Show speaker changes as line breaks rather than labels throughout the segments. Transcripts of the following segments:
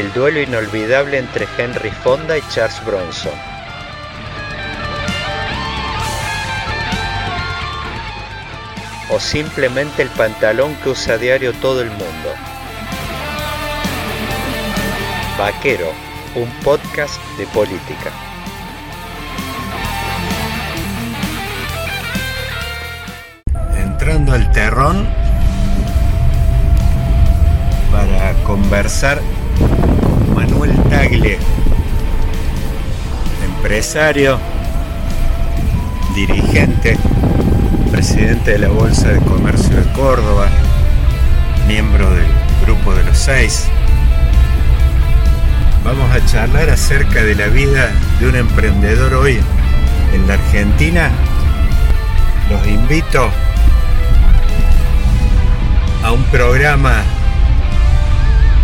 El duelo inolvidable entre Henry Fonda y Charles Bronson. O simplemente el pantalón que usa a diario todo el mundo. Vaquero, un podcast de política. Entrando al terrón para conversar Manuel Tagle, empresario, dirigente, presidente de la Bolsa de Comercio de Córdoba, miembro del Grupo de los Seis. Vamos a charlar acerca de la vida de un emprendedor hoy en la Argentina. Los invito a un programa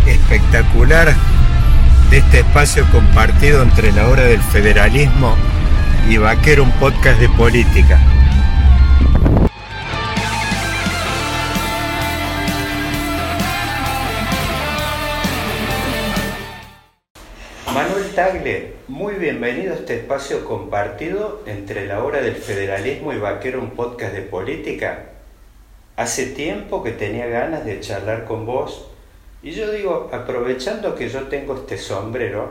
espectacular de este espacio compartido entre la hora del federalismo y Vaquero, un podcast de política. Manuel Tagle, muy bienvenido a este espacio compartido entre la hora del federalismo y Vaquero, un podcast de política. Hace tiempo que tenía ganas de charlar con vos y yo digo, aprovechando que yo tengo este sombrero,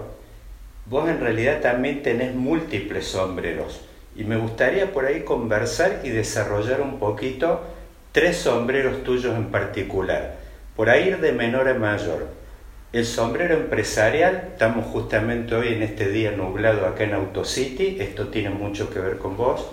vos en realidad también tenés múltiples sombreros y me gustaría por ahí conversar y desarrollar un poquito tres sombreros tuyos en particular, por ahí ir de menor a mayor. El sombrero empresarial, estamos justamente hoy en este día nublado acá en Autocity, esto tiene mucho que ver con vos.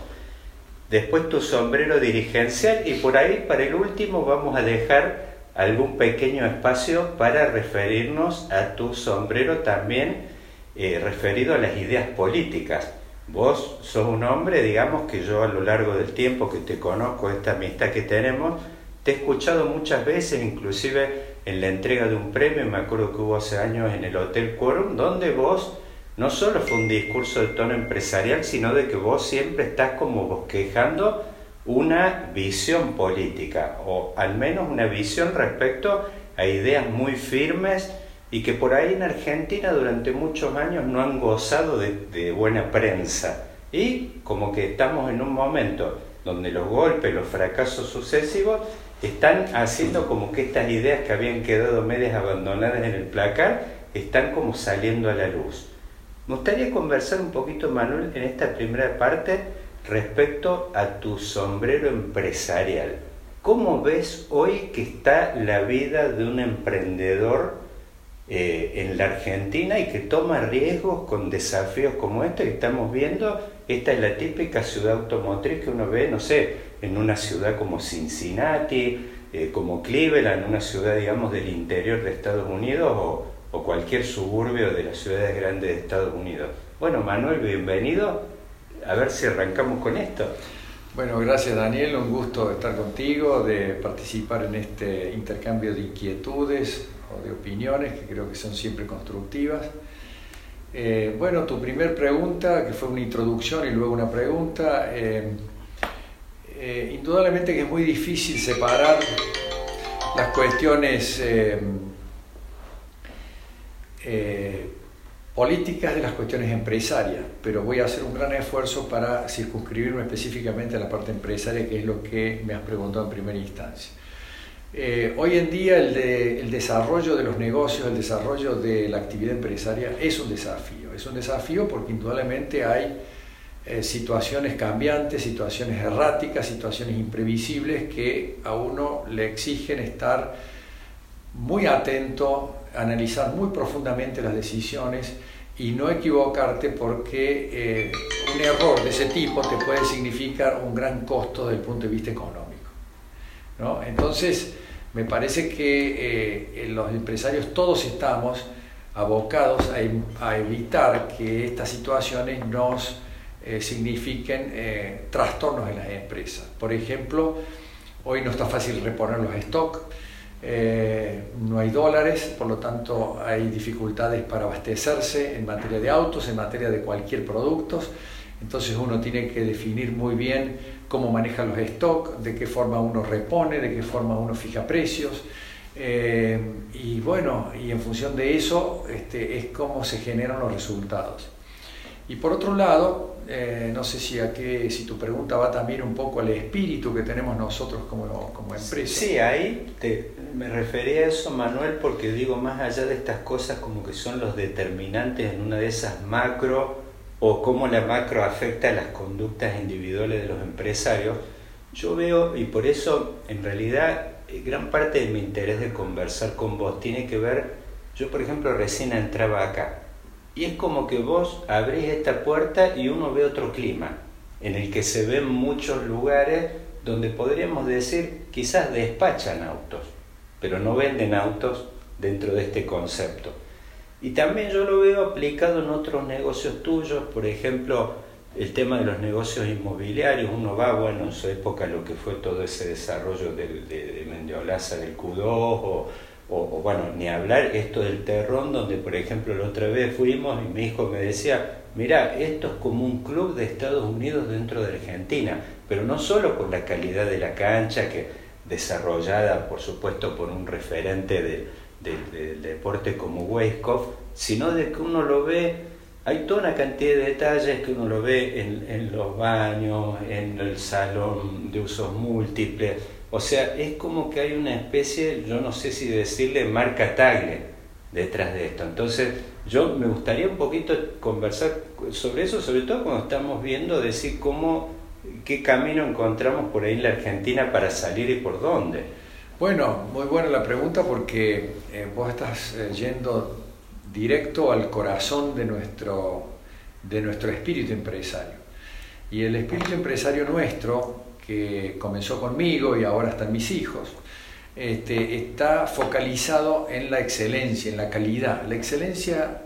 Después tu sombrero dirigencial y por ahí para el último vamos a dejar algún pequeño espacio para referirnos a tu sombrero también eh, referido a las ideas políticas. Vos sos un hombre, digamos que yo a lo largo del tiempo que te conozco, esta amistad que tenemos, te he escuchado muchas veces, inclusive en la entrega de un premio, me acuerdo que hubo hace años en el Hotel Quorum, donde vos no solo fue un discurso de tono empresarial, sino de que vos siempre estás como bosquejando una visión política, o al menos una visión respecto a ideas muy firmes y que por ahí en Argentina durante muchos años no han gozado de, buena prensa. Y como que estamos en un momento donde los golpes, los fracasos sucesivos están haciendo como que estas ideas que habían quedado medias abandonadas en el placar están como saliendo a la luz. Me gustaría conversar un poquito, Manuel, en esta primera parte respecto a tu sombrero empresarial. ¿Cómo ves hoy que está la vida de un emprendedor eh, en la Argentina y que toma riesgos con desafíos como este que estamos viendo? Esta es la típica ciudad automotriz que uno ve, no sé, en una ciudad como Cincinnati, eh, como Cleveland, una ciudad, digamos, del interior de Estados Unidos o, o cualquier suburbio de las ciudades grandes de Estados Unidos. Bueno, Manuel, bienvenido a ver si arrancamos con esto.
Bueno, gracias Daniel, un gusto estar contigo, de participar en este intercambio de inquietudes o de opiniones que creo que son siempre constructivas. Eh, bueno, tu primer pregunta, que fue una introducción y luego una pregunta, eh, eh, indudablemente que es muy difícil separar las cuestiones políticas de las cuestiones empresarias, pero voy a hacer un gran esfuerzo para circunscribirme específicamente a la parte empresaria, que es lo que me has preguntado en primera instancia. Eh, hoy en día el, el, desarrollo de los negocios, el desarrollo de la actividad empresaria es un desafío. Es un desafío porque indudablemente hay eh, situaciones cambiantes, situaciones erráticas, situaciones imprevisibles que a uno le exigen estar muy atento, analizar muy profundamente las decisiones y no equivocarte porque eh, un error de ese tipo te puede significar un gran costo desde el punto de vista económico. Entonces, Me parece que los empresarios todos estamos abocados a, evitar que estas situaciones nos signifiquen trastornos en las empresas. Por ejemplo, hoy no está fácil reponer los stocks, eh, no hay dólares, por lo tanto hay dificultades para abastecerse en materia de autos, en materia de cualquier producto. Entonces uno tiene que definir muy bien cómo maneja los stocks, de qué forma uno repone, de qué forma uno fija precios. Eh, y bueno, y en función de eso este, es cómo se generan los resultados. Y por otro lado, eh, no sé si, a qué, si tu pregunta va también un poco al espíritu que tenemos nosotros como, como empresa.
Sí, ahí te, me refería a eso, Manuel, porque digo, más allá de estas cosas como que son los determinantes en una de esas macro o cómo la macro afecta a las conductas individuales de los empresarios, yo veo, y por eso en realidad eh, gran parte de mi interés de conversar con vos tiene que ver, yo por ejemplo recién entraba acá, y es como que vos abrís esta puerta y uno ve otro clima, en el que se ven muchos lugares donde podríamos decir quizás despachan autos, pero no venden autos dentro de este concepto. Y también yo lo veo aplicado en otros negocios tuyos, por ejemplo, el tema de los negocios inmobiliarios, uno va, bueno, en su época lo que fue todo ese desarrollo de, de, de Mendiolaza del Q2 o o, bueno, ni hablar esto del terrón, donde por ejemplo la otra vez fuimos y mi hijo me decía, mira, esto es como un club de Estados Unidos dentro de Argentina, pero no solo por la calidad de la cancha, que desarrollada por supuesto por un referente del deporte como Weiskopf, sino de que uno lo ve, hay toda una cantidad de detalles que uno lo ve en, en los baños, en el salón de usos múltiples, o sea, es como que hay una especie, yo no sé si decirle marca tagle detrás de esto. Entonces, yo me gustaría un poquito conversar sobre eso, sobre todo cuando estamos viendo decir cómo, qué camino encontramos por ahí en la Argentina para salir y por dónde.
Bueno, muy buena la pregunta porque eh, vos estás eh, yendo directo al corazón de nuestro, de nuestro espíritu empresario. Y el espíritu empresario nuestro que comenzó conmigo y ahora están mis hijos, este, está focalizado en la excelencia, en la calidad. La excelencia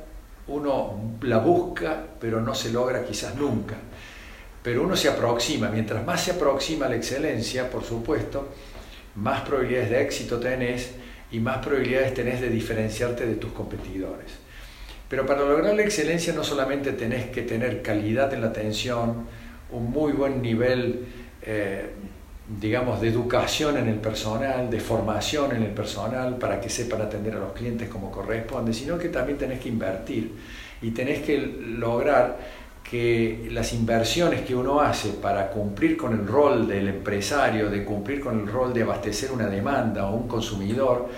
uno la busca, pero no se logra quizás nunca. Pero uno se aproxima, mientras más se aproxima a la excelencia, por supuesto, más probabilidades de éxito tenés y más probabilidades tenés de diferenciarte de tus competidores. Pero para lograr la excelencia no solamente tenés que tener calidad en la atención, un muy buen nivel eh, digamos, de educación en el personal, de formación en el personal para que sepan atender a los clientes como corresponde, sino que también tenés que invertir y tenés que lograr que las inversiones que uno hace para cumplir con el rol del empresario, de cumplir con el rol de abastecer una demanda o un consumidor,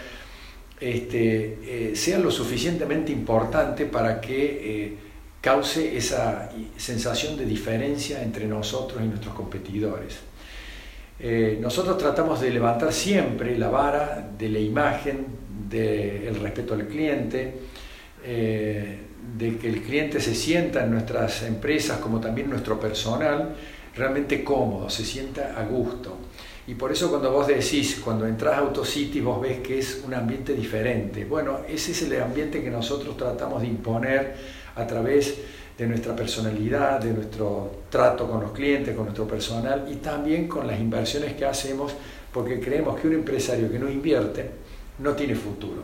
este, eh, sean lo suficientemente importante para que eh, cause esa sensación de diferencia entre nosotros y nuestros competidores. Eh, nosotros tratamos de levantar siempre la vara de la imagen, del respeto al cliente, eh, de que el cliente se sienta en nuestras empresas como también nuestro personal realmente cómodo, se sienta a gusto. Y por eso cuando vos decís, cuando entras a Autocity, vos ves que es un ambiente diferente. Bueno, ese es el ambiente que nosotros tratamos de imponer a través de nuestra personalidad, de nuestro trato con los clientes, con nuestro personal y también con las inversiones que hacemos, porque creemos que un empresario que no invierte no tiene futuro.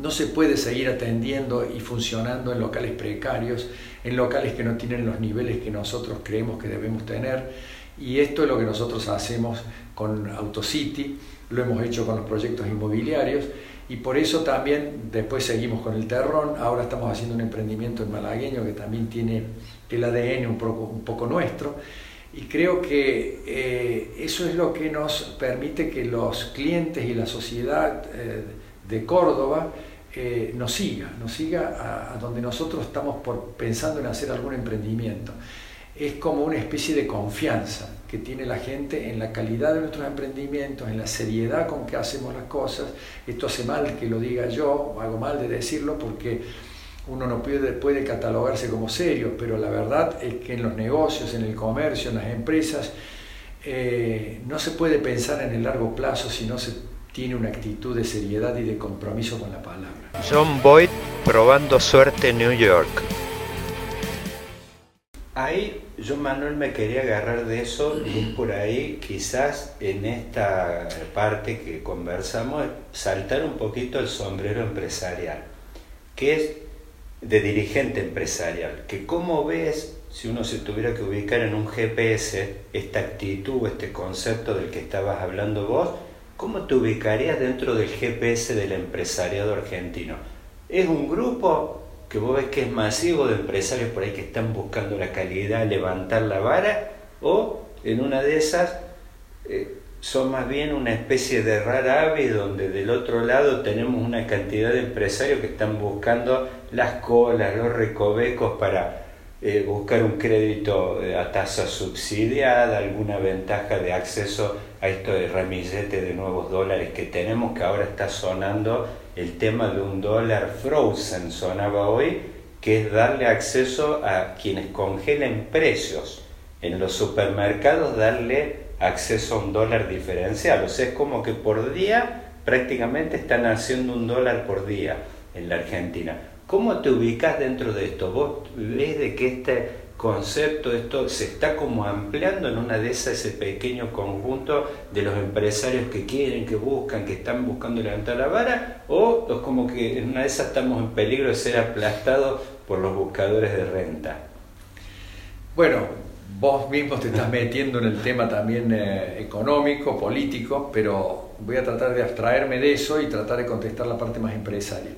No se puede seguir atendiendo y funcionando en locales precarios, en locales que no tienen los niveles que nosotros creemos que debemos tener. Y esto es lo que nosotros hacemos con AutoCity, lo hemos hecho con los proyectos inmobiliarios y por eso también después seguimos con el terrón, ahora estamos haciendo un emprendimiento en malagueño que también tiene el ADN un poco, nuestro. Y creo que eh, eso es lo que nos permite que los clientes y la sociedad eh, de Córdoba eh, nos siga, nos siga a, donde nosotros estamos por, pensando en hacer algún emprendimiento. Es como una especie de confianza que tiene la gente en la calidad de nuestros emprendimientos, en la seriedad con que hacemos las cosas. Esto hace mal que lo diga yo, hago mal de decirlo porque uno no puede, puede catalogarse como serio, pero la verdad es que en los negocios, en el comercio, en las empresas, eh, no se puede pensar en el largo plazo si no se tiene una actitud de seriedad y de compromiso con la palabra.
John Boyd probando suerte en New York. Ahí yo Manuel me quería agarrar de eso y por ahí quizás en esta parte que conversamos saltar un poquito el sombrero empresarial, que es de dirigente empresarial, que cómo ves si uno se tuviera que ubicar en un GPS esta actitud, este concepto del que estabas hablando vos, ¿cómo te ubicarías dentro del GPS del empresariado argentino? ¿Es un grupo que vos ves que es masivo de empresarios por ahí que están buscando la calidad, levantar la vara, o en una de esas eh, son más bien una especie de rara ave donde del otro lado tenemos una cantidad de empresarios que están buscando las colas, los recovecos para eh, buscar un crédito eh, a tasa subsidiada, alguna ventaja de acceso a esto de ramillete de nuevos dólares que tenemos, que ahora está sonando el tema de un dólar frozen, sonaba hoy, que es darle acceso a quienes congelen precios. En los supermercados darle acceso a un dólar diferencial. O sea, es como que por día prácticamente están haciendo un dólar por día en la Argentina. ¿Cómo te ubicas dentro de esto? ¿Vos ves de que este concepto, esto se está como ampliando en una de esas, ese pequeño conjunto de los empresarios que quieren, que buscan, que están buscando levantar la vara? ¿O es como que en una de esas estamos en peligro de ser aplastados por los buscadores de renta?
Bueno, vos mismo te estás metiendo en el tema también eh, económico, político, pero voy a tratar de abstraerme de eso y tratar de contestar la parte más empresaria.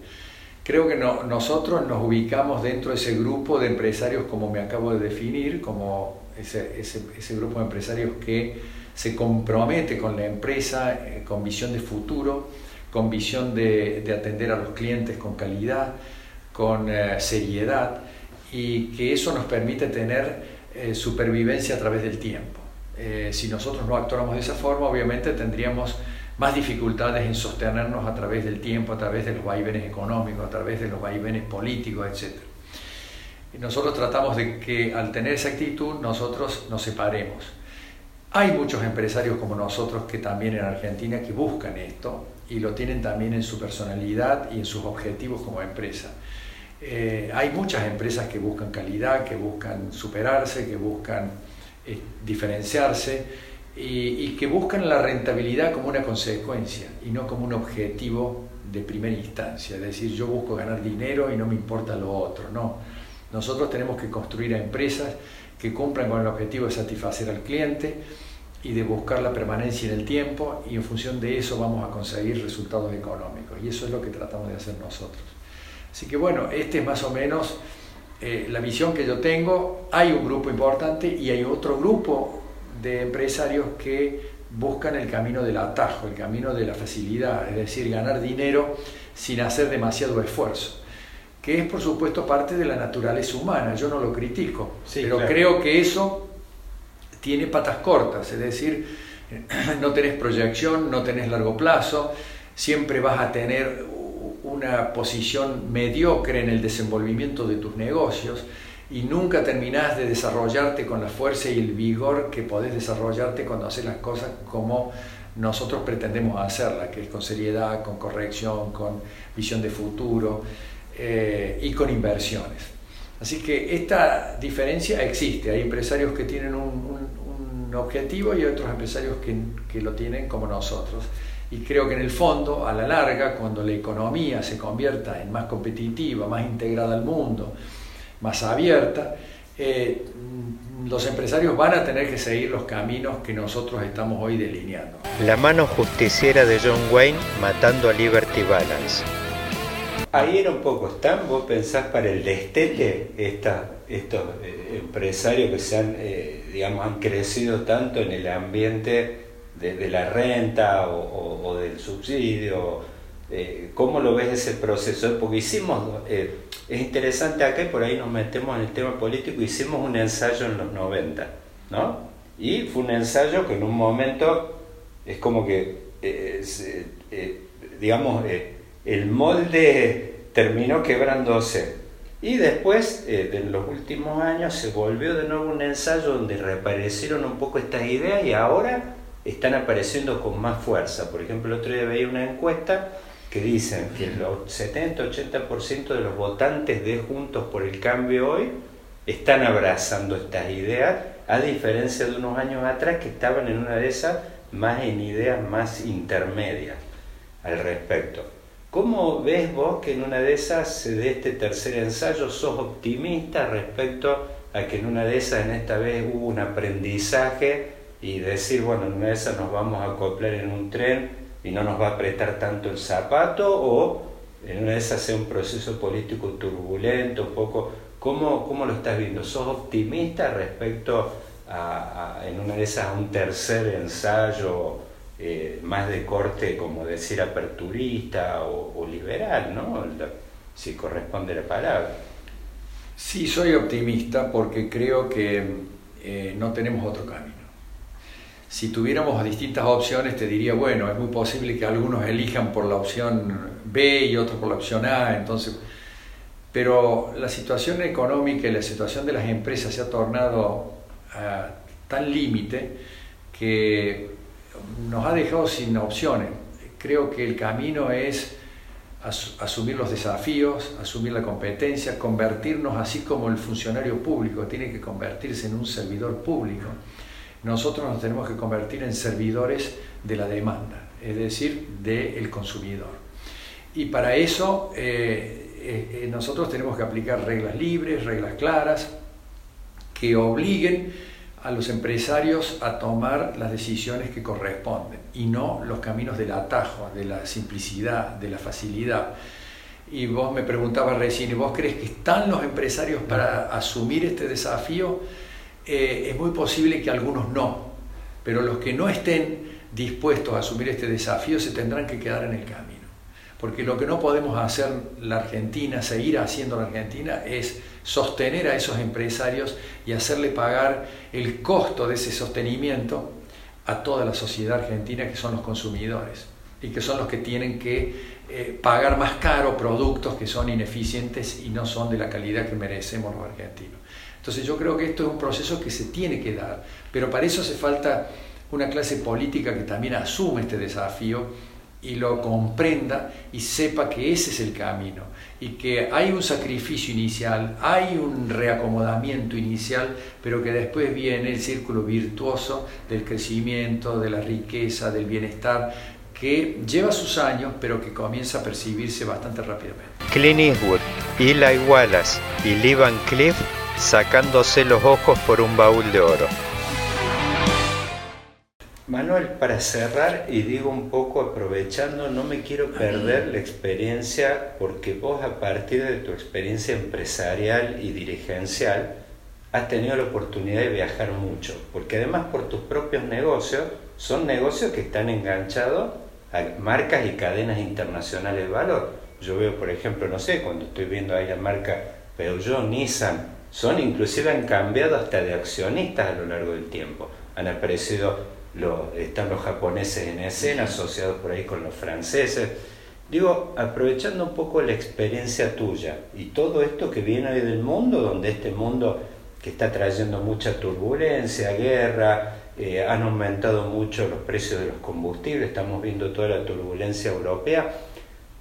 Creo que nosotros nos ubicamos dentro de ese grupo de empresarios, como me acabo de definir, como ese, ese, grupo de empresarios que se compromete con la empresa, eh, con visión de futuro, con visión de, atender a los clientes con calidad, con eh, seriedad, y que eso nos permite tener eh, supervivencia a través del tiempo. si nosotros no actuáramos de esa forma, obviamente tendríamos más dificultades en sostenernos a través del tiempo, a través de los vaivenes económicos, a través de los vaivenes políticos, etc. Y nosotros tratamos de que al tener esa actitud nosotros nos separemos. Hay muchos empresarios como nosotros que también en Argentina que buscan esto y lo tienen también en su personalidad y en sus objetivos como empresa. Eh, hay muchas empresas que buscan calidad, que buscan superarse, que buscan eh, diferenciarse y, que buscan la rentabilidad como una consecuencia y no como un objetivo de primera instancia, es decir, yo busco ganar dinero y no me importa lo otro, no. Nosotros tenemos que construir empresas que cumplan con el objetivo de satisfacer al cliente y de buscar la permanencia en el tiempo y en función de eso vamos a conseguir resultados económicos y eso es lo que tratamos de hacer nosotros. Así que bueno, este es más o menos eh, la visión que yo tengo. Hay un grupo importante y hay otro grupo de empresarios que buscan el camino del atajo, el camino de la facilidad, es decir, ganar dinero sin hacer demasiado esfuerzo, que es por supuesto parte de la naturaleza humana, yo no lo critico, pero creo que eso tiene patas cortas, es decir, no tenés proyección, no tenés largo plazo, siempre vas a tener una posición mediocre en el desenvolvimiento de tus negocios, y nunca terminás de desarrollarte con la fuerza y el vigor que podés desarrollarte cuando haces las cosas como nosotros pretendemos hacerlas, que es con seriedad, con corrección, con visión de futuro eh, y con inversiones. Así que esta diferencia existe. Hay empresarios que tienen un, objetivo y otros empresarios que lo tienen como nosotros. Y creo que en el fondo, a la larga, cuando la economía se convierta en más competitiva, más integrada al mundo, más abierta, eh, los empresarios van a tener que seguir los caminos que nosotros estamos hoy delineando.
La mano justiciera de John Wayne matando a Liberty Balance. Ahí era un poco, ¿están? ¿Vos pensás para el destete estos eh, empresarios que se han, eh, digamos, han crecido tanto en el ambiente de, la renta o, del subsidio? ¿Cómo lo ves ese proceso? Porque hicimos es interesante acá y por ahí nos metemos en el tema político. Hicimos un ensayo en los 90, ¿no? Y fue un ensayo que en un momento es como que, eh, eh, digamos, eh, el molde terminó quebrándose. Y después, en los últimos años, se volvió de nuevo un ensayo donde reaparecieron un poco estas ideas y ahora están apareciendo con más fuerza. Por ejemplo, el otro día veía una encuesta que dicen que el 70-80% de los votantes de Juntos por el Cambio hoy están abrazando estas ideas, a diferencia de unos años atrás que estaban en una de esas más en ideas más intermedias al respecto. ¿Cómo ves vos que en una de esas, de este tercer ensayo, sos optimista respecto a que en una de esas, en esta vez, hubo un aprendizaje y decir, bueno, en una de esas nos vamos a acoplar en un tren y no nos va a apretar tanto el zapato, o en una de esas sea un proceso político turbulento, un poco, ¿cómo, cómo lo estás viendo? ¿Sos optimista respecto a, en una de esas un tercer ensayo eh, más de corte, como decir, aperturista o, liberal, ¿no? si corresponde la palabra.
Sí, soy optimista porque creo que eh, no tenemos otro camino. Si tuviéramos distintas opciones, te diría, bueno, es muy posible que algunos elijan por la opción B y otros por la opción A, entonces, pero la situación económica y la situación de las empresas se ha tornado a tan límite que nos ha dejado sin opciones. Creo que el camino es asumir los desafíos, asumir la competencia, convertirnos así como el funcionario público tiene que convertirse en un servidor público nosotros nos tenemos que convertir en servidores de la demanda, es decir, del consumidor. Y para eso eh, eh, eh, nosotros tenemos que aplicar reglas libres, reglas claras, que obliguen a los empresarios a tomar las decisiones que corresponden y no los caminos del atajo, de la simplicidad, de la facilidad. Y vos me preguntabas recién, ¿y vos crees que están los empresarios para asumir este desafío? Eh, es muy posible que algunos no, pero los que no estén dispuestos a asumir este desafío se tendrán que quedar en el camino. Porque lo que no podemos hacer la Argentina, seguir haciendo la Argentina, es sostener a esos empresarios y hacerle pagar el costo de ese sostenimiento a toda la sociedad argentina que son los consumidores y que son los que tienen que eh, pagar más caro productos que son ineficientes y no son de la calidad que merecemos los argentinos. Entonces yo creo que esto es un proceso que se tiene que dar, pero para eso hace falta una clase política que también asume este desafío y lo comprenda y sepa que ese es el camino y que hay un sacrificio inicial, hay un reacomodamiento inicial, pero que después viene el círculo virtuoso del crecimiento, de la riqueza, del bienestar, que lleva sus años, pero que comienza a percibirse bastante rápidamente.
Clint Eastwood, Eli Wallace y Lee Van sacándose los ojos por un baúl de oro. Manuel, para cerrar, y digo un poco aprovechando, no me quiero perder la experiencia, porque vos a partir de tu experiencia empresarial y dirigencial, has tenido la oportunidad de viajar mucho, porque además por tus propios negocios, son negocios que están enganchados a marcas y cadenas internacionales de valor. Yo veo, por ejemplo, no sé, cuando estoy viendo ahí la marca Peugeot, Nissan, son inclusive han cambiado hasta de accionistas a lo largo del tiempo. Han aparecido, los, están los japoneses en escena, asociados por ahí con los franceses. Digo, aprovechando un poco la experiencia tuya y todo esto que viene hoy del mundo, donde este mundo que está trayendo mucha turbulencia, guerra, eh, han aumentado mucho los precios de los combustibles, estamos viendo toda la turbulencia europea,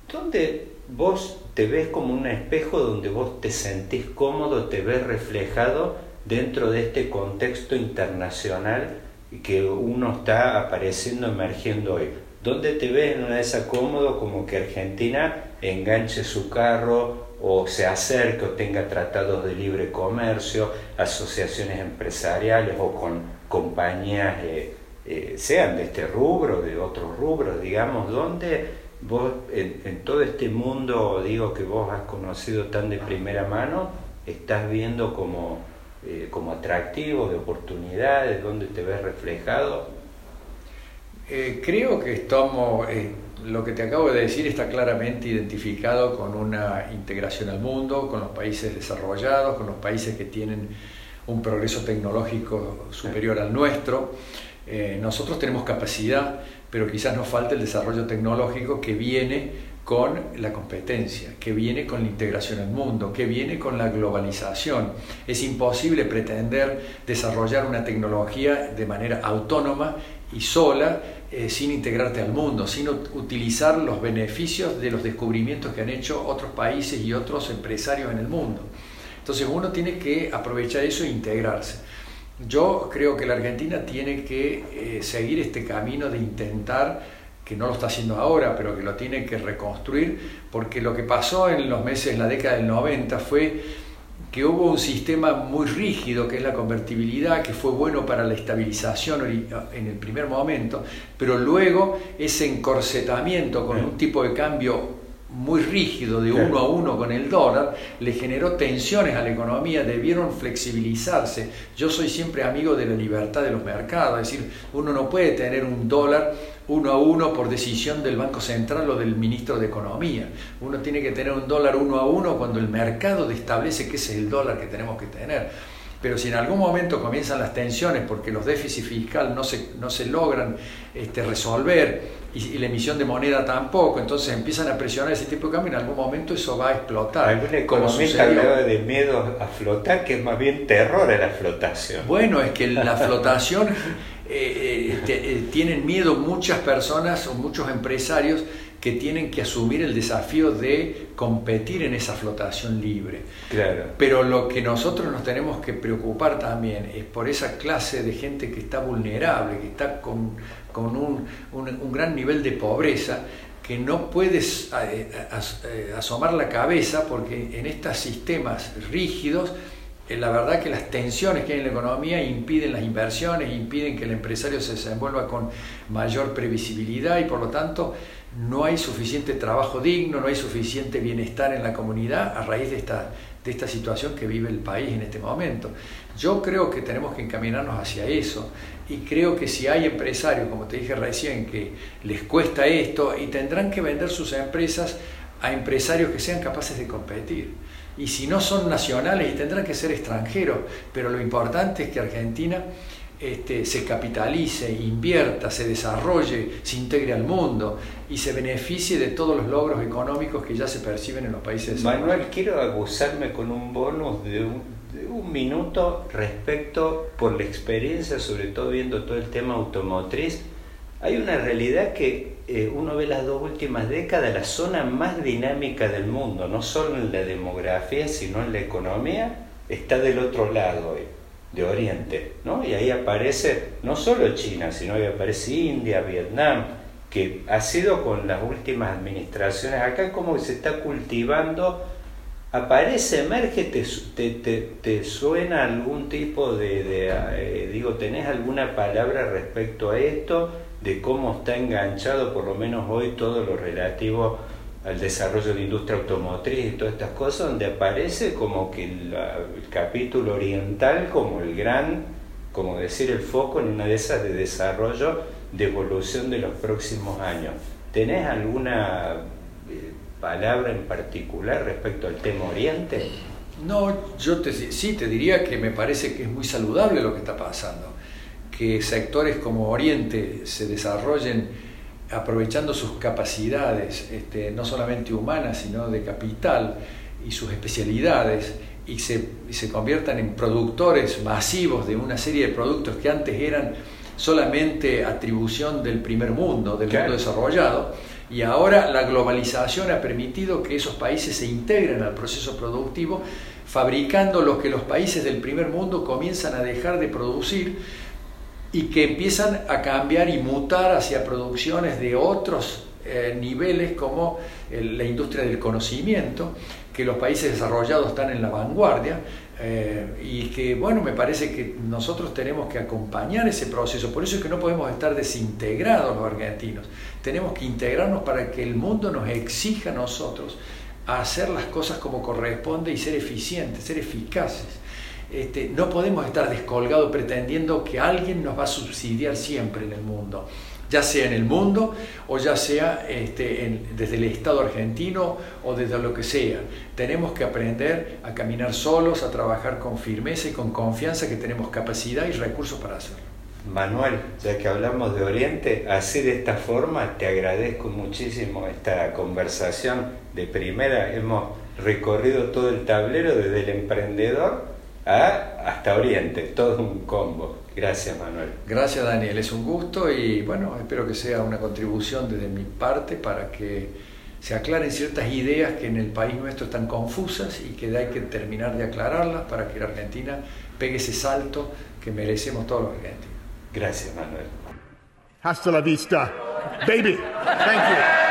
¿dónde vos te ves como un espejo donde vos te sentís cómodo, te ves reflejado dentro de este contexto internacional que uno está apareciendo, emergiendo hoy. ¿Dónde te ves en una de esas cómodo como que Argentina enganche su carro o se acerque o tenga tratados de libre comercio, asociaciones empresariales o con compañías, eh, eh, sean de este rubro, de otros rubros, digamos, ¿dónde vos en, todo este mundo, digo, que vos has conocido tan de primera mano, estás viendo como, eh, como atractivo, de oportunidades, dónde te ves reflejado?
Eh, creo que estamos, eh, lo que te acabo de decir está claramente identificado con una integración al mundo, con los países desarrollados, con los países que tienen un progreso tecnológico superior al nuestro. Nosotros tenemos capacidad pero quizás nos falta el desarrollo tecnológico que viene con la competencia, que viene con la integración al mundo, que viene con la globalización. Es imposible pretender desarrollar una tecnología de manera autónoma y sola eh, sin integrarte al mundo, sin utilizar los beneficios de los descubrimientos que han hecho otros países y otros empresarios en el mundo. Entonces uno tiene que aprovechar eso e integrarse. Yo creo que la Argentina tiene que eh, seguir este camino de intentar que no lo está haciendo ahora, pero que lo tiene que reconstruir, porque lo que pasó en los meses, en la década del 90, fue que hubo un sistema muy rígido, que es la convertibilidad, que fue bueno para la estabilización en el primer momento, pero luego ese encorsetamiento con un tipo de cambio muy rígido de uno a uno con el dólar, le generó tensiones a la economía, debieron flexibilizarse. Yo soy siempre amigo de la libertad de los mercados, es decir, uno no puede tener un dólar uno a uno por decisión del Banco Central o del ministro de Economía. Uno tiene que tener un dólar uno a uno cuando el mercado establece que ese es el dólar que tenemos que tener. Pero si en algún momento comienzan las tensiones porque los déficits fiscales no se, no se logran este, resolver y, la emisión de moneda tampoco, entonces empiezan a presionar ese tipo de cambio, en algún momento eso va a explotar.
Algún economista hablaba de miedo a flotar, que es más bien terror a la flotación.
Bueno, es que la flotación eh, eh, eh, tienen miedo muchas personas o muchos empresarios que tienen que asumir el desafío de competir en esa flotación libre.
Claro.
Pero lo que nosotros nos tenemos que preocupar también es por esa clase de gente que está vulnerable, que está con, con un, un, gran nivel de pobreza, que no puedes eh, eh, asomar la cabeza porque en estos sistemas rígidos, eh, la verdad que las tensiones que hay en la economía impiden las inversiones, impiden que el empresario se desenvuelva con mayor previsibilidad y por lo tanto no hay suficiente trabajo digno, no hay suficiente bienestar en la comunidad a raíz de esta, de esta situación que vive el país en este momento. Yo creo que tenemos que encaminarnos hacia eso y creo que si hay empresarios, como te dije recién, que les cuesta esto y tendrán que vender sus empresas a empresarios que sean capaces de competir. Y si no son nacionales y tendrán que ser extranjeros, pero lo importante es que Argentina este, se capitalice, invierta, se desarrolle, se integre al mundo y se beneficie de todos los logros económicos que ya se perciben en los países.
Manuel, quiero abusarme con un bonus de un, minuto respecto por la experiencia, sobre todo viendo todo el tema automotriz. Hay una realidad que eh, uno ve las dos últimas décadas, la zona más dinámica del mundo, no solo en la demografía, sino en la economía, está del otro lado de Oriente, ¿no? Y ahí aparece no solo China, sino que aparece India, Vietnam, que ha sido con las últimas administraciones, acá como se está cultivando, aparece, emerge, te, suena algún tipo de, de eh, digo, ¿tenés alguna palabra respecto a esto? De cómo está enganchado, por lo menos hoy, todo lo relativo al desarrollo de industria automotriz y todas estas cosas, donde aparece como que el, capítulo oriental como el gran, como decir, el foco en una de esas de desarrollo, de evolución de los próximos años. ¿Tenés alguna eh, palabra en particular respecto al tema Oriente?
No, yo te, sí te diría que me parece que es muy saludable lo que está pasando, que sectores como Oriente se desarrollen aprovechando sus capacidades, este, no solamente humanas, sino de capital y sus especialidades, y se, se, conviertan en productores masivos de una serie de productos que antes eran solamente atribución del primer mundo, del mundo desarrollado, y ahora la globalización ha permitido que esos países se integren al proceso productivo, fabricando lo que los países del primer mundo comienzan a dejar de producir y que empiezan a cambiar y mutar hacia producciones de otros eh, niveles como la industria del conocimiento, que los países desarrollados están en la vanguardia eh, y que, bueno, me parece que nosotros tenemos que acompañar ese proceso, por eso es que no podemos estar desintegrados los argentinos, tenemos que integrarnos para que el mundo nos exija a nosotros hacer las cosas como corresponde y ser eficientes, ser eficaces. Este, no podemos estar descolgados pretendiendo que alguien nos va a subsidiar siempre en el mundo, ya sea en el mundo o ya sea este, desde el Estado argentino o desde lo que sea. Tenemos que aprender a caminar solos, a trabajar con firmeza y con confianza que tenemos capacidad y recursos para hacerlo.
Manuel, ya que hablamos de Oriente, así de esta forma te agradezco muchísimo esta conversación de primera. Hemos recorrido todo el tablero desde el emprendedor a, hasta Oriente, todo un combo. Gracias Manuel.
Gracias Daniel, es un gusto y bueno, espero que sea una contribución desde mi parte para que se aclaren ciertas ideas que en el país nuestro están confusas y que hay que terminar de aclararlas para que la Argentina pegue ese salto que merecemos todos los argentinos.
Gracias, Manuel.
Hasta la vista, baby. Thank you.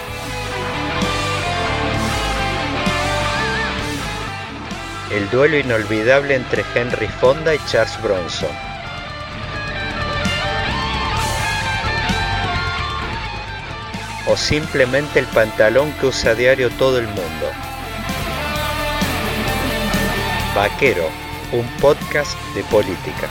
El duelo inolvidable entre Henry Fonda y Charles Bronson. O simplemente el pantalón que usa a diario todo el mundo. Vaquero, un podcast de política.